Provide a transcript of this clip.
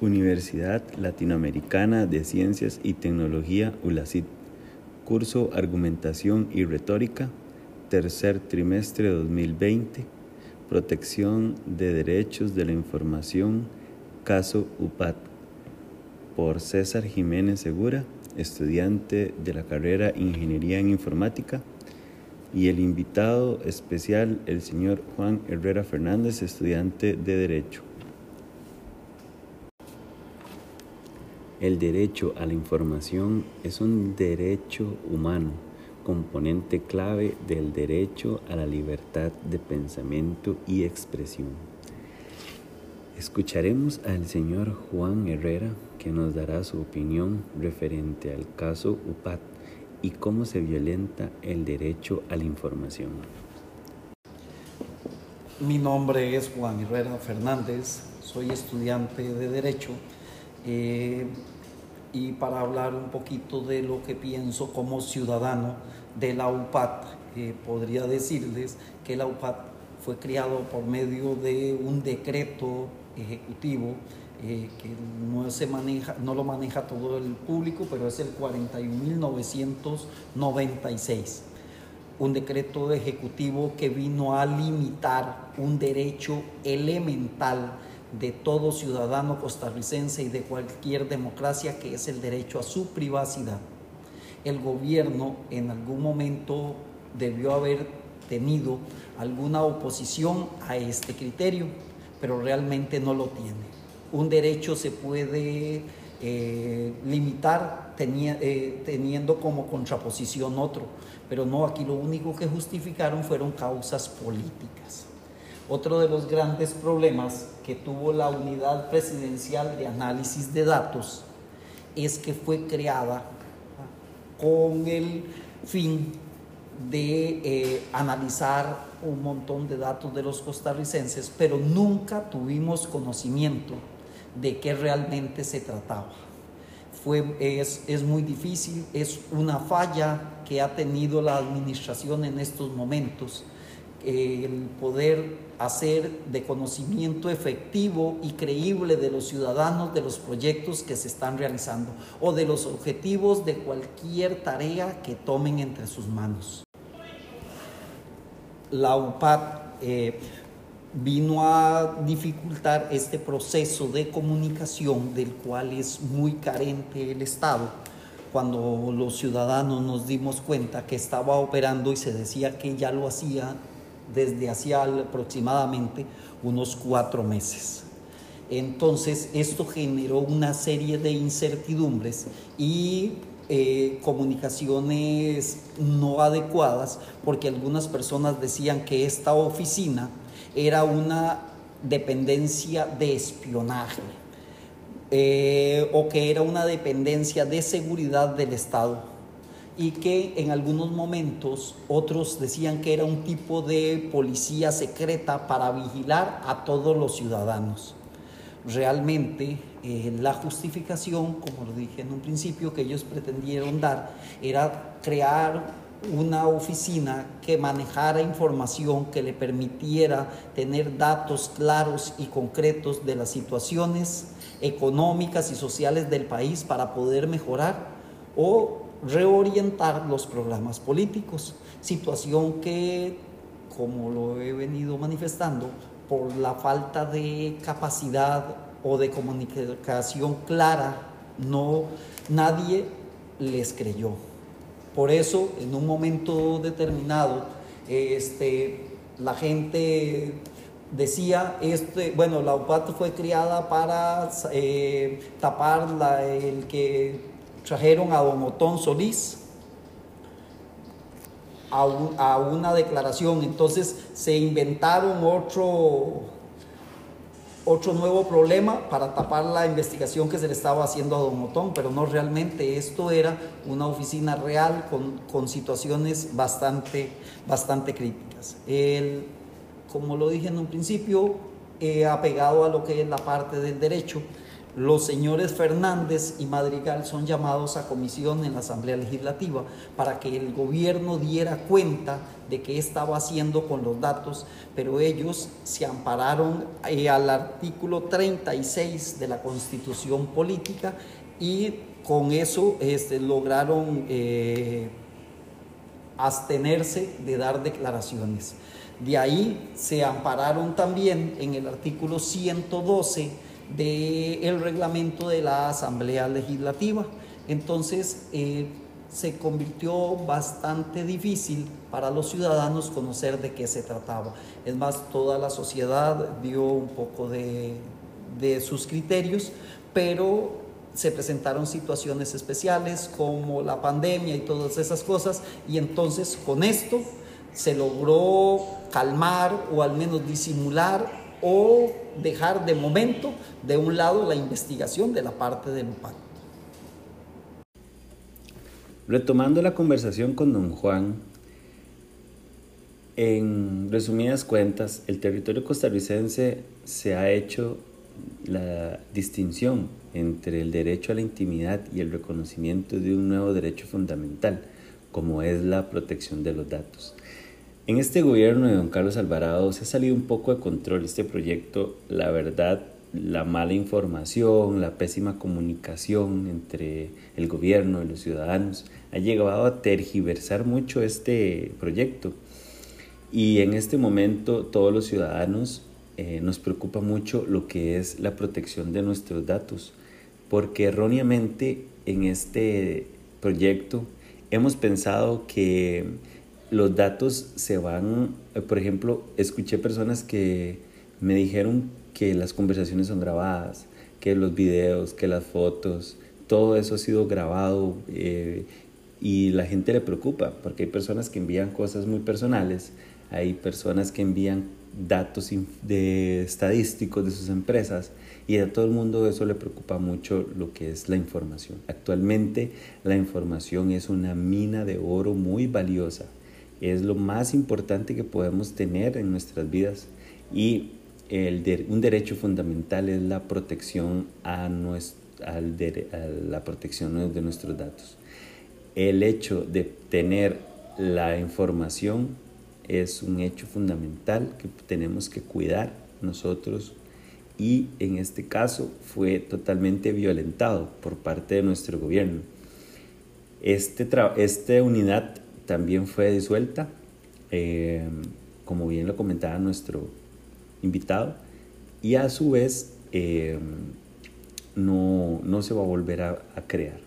Universidad Latinoamericana de Ciencias y Tecnología ULACIT. Curso Argumentación y Retórica, tercer trimestre 2020. Protección de Derechos de la Información, caso UPAT. Por César Jiménez Segura, estudiante de la carrera Ingeniería en Informática. Y el invitado especial, el señor Juan Herrera Fernández, estudiante de Derecho. El derecho a la información es un derecho humano, componente clave del derecho a la libertad de pensamiento y expresión. Escucharemos al señor Juan Herrera que nos dará su opinión referente al caso UPAT y cómo se violenta el derecho a la información. Mi nombre es Juan Herrera Fernández, soy estudiante de Derecho eh, y para hablar un poquito de lo que pienso como ciudadano de la UPAT, eh, podría decirles que la UPAT fue creado por medio de un decreto ejecutivo eh, que no, se maneja, no lo maneja todo el público, pero es el 41.996. Un decreto ejecutivo que vino a limitar un derecho elemental de todo ciudadano costarricense y de cualquier democracia, que es el derecho a su privacidad. El gobierno en algún momento debió haber tenido alguna oposición a este criterio, pero realmente no lo tiene. Un derecho se puede eh, limitar eh, teniendo como contraposición otro, pero no, aquí lo único que justificaron fueron causas políticas. Otro de los grandes problemas que tuvo la unidad presidencial de análisis de datos es que fue creada con el fin de eh, analizar un montón de datos de los costarricenses, pero nunca tuvimos conocimiento de qué realmente se trataba. Es, es muy difícil, es una falla que ha tenido la administración en estos momentos el poder hacer de conocimiento efectivo y creíble de los ciudadanos de los proyectos que se están realizando o de los objetivos de cualquier tarea que tomen entre sus manos. La UPAD eh, vino a dificultar este proceso de comunicación del cual es muy carente el Estado cuando los ciudadanos nos dimos cuenta que estaba operando y se decía que ya lo hacía desde hacía aproximadamente unos cuatro meses. Entonces, esto generó una serie de incertidumbres y eh, comunicaciones no adecuadas, porque algunas personas decían que esta oficina era una dependencia de espionaje eh, o que era una dependencia de seguridad del Estado y que en algunos momentos otros decían que era un tipo de policía secreta para vigilar a todos los ciudadanos. Realmente eh, la justificación, como lo dije en un principio, que ellos pretendieron dar era crear una oficina que manejara información que le permitiera tener datos claros y concretos de las situaciones económicas y sociales del país para poder mejorar o reorientar los programas políticos, situación que, como lo he venido manifestando, por la falta de capacidad o de comunicación clara, no nadie les creyó. Por eso, en un momento determinado, este, la gente decía, este, bueno, la UPAT fue criada para eh, tapar el que trajeron a Don Otón Solís a, una declaración. Entonces se inventaron otro, otro nuevo problema para tapar la investigación que se le estaba haciendo a Don Otón, pero no realmente. Esto era una oficina real con, situaciones bastante, bastante críticas. El, como lo dije en un principio, he apegado a lo que es la parte del derecho los señores Fernández y Madrigal son llamados a comisión en la Asamblea Legislativa para que el gobierno diera cuenta de qué estaba haciendo con los datos, pero ellos se ampararon eh, al artículo 36 de la Constitución Política y con eso este, lograron eh, abstenerse de dar declaraciones. De ahí se ampararon también en el artículo 112 del reglamento de la Asamblea Legislativa. Entonces, eh, se convirtió bastante difícil para los ciudadanos conocer de qué se trataba. Es más, toda la sociedad dio un poco de, de sus criterios, pero se presentaron situaciones especiales como la pandemia y todas esas cosas, y entonces con esto se logró calmar o al menos disimular o dejar de momento de un lado la investigación de la parte del UPAC. Retomando la conversación con don Juan, en resumidas cuentas, el territorio costarricense se ha hecho la distinción entre el derecho a la intimidad y el reconocimiento de un nuevo derecho fundamental, como es la protección de los datos. En este gobierno de don Carlos Alvarado se ha salido un poco de control este proyecto. La verdad, la mala información, la pésima comunicación entre el gobierno y los ciudadanos ha llegado a tergiversar mucho este proyecto. Y en este momento todos los ciudadanos eh, nos preocupa mucho lo que es la protección de nuestros datos, porque erróneamente en este proyecto hemos pensado que los datos se van, eh, por ejemplo, escuché personas que me dijeron que las conversaciones son grabadas, que los videos, que las fotos, todo eso ha sido grabado eh, y la gente le preocupa porque hay personas que envían cosas muy personales, hay personas que envían datos de estadísticos de sus empresas y a todo el mundo eso le preocupa mucho lo que es la información. Actualmente la información es una mina de oro muy valiosa es lo más importante que podemos tener en nuestras vidas y el un derecho fundamental es la protección a, la protección de nuestros datos. El hecho de tener la información es un hecho fundamental que tenemos que cuidar nosotros y en este caso fue totalmente violentado por parte de nuestro gobierno. Este esta unidad también fue disuelta, eh, como bien lo comentaba nuestro invitado, y a su vez eh, no, no se va a volver a crear.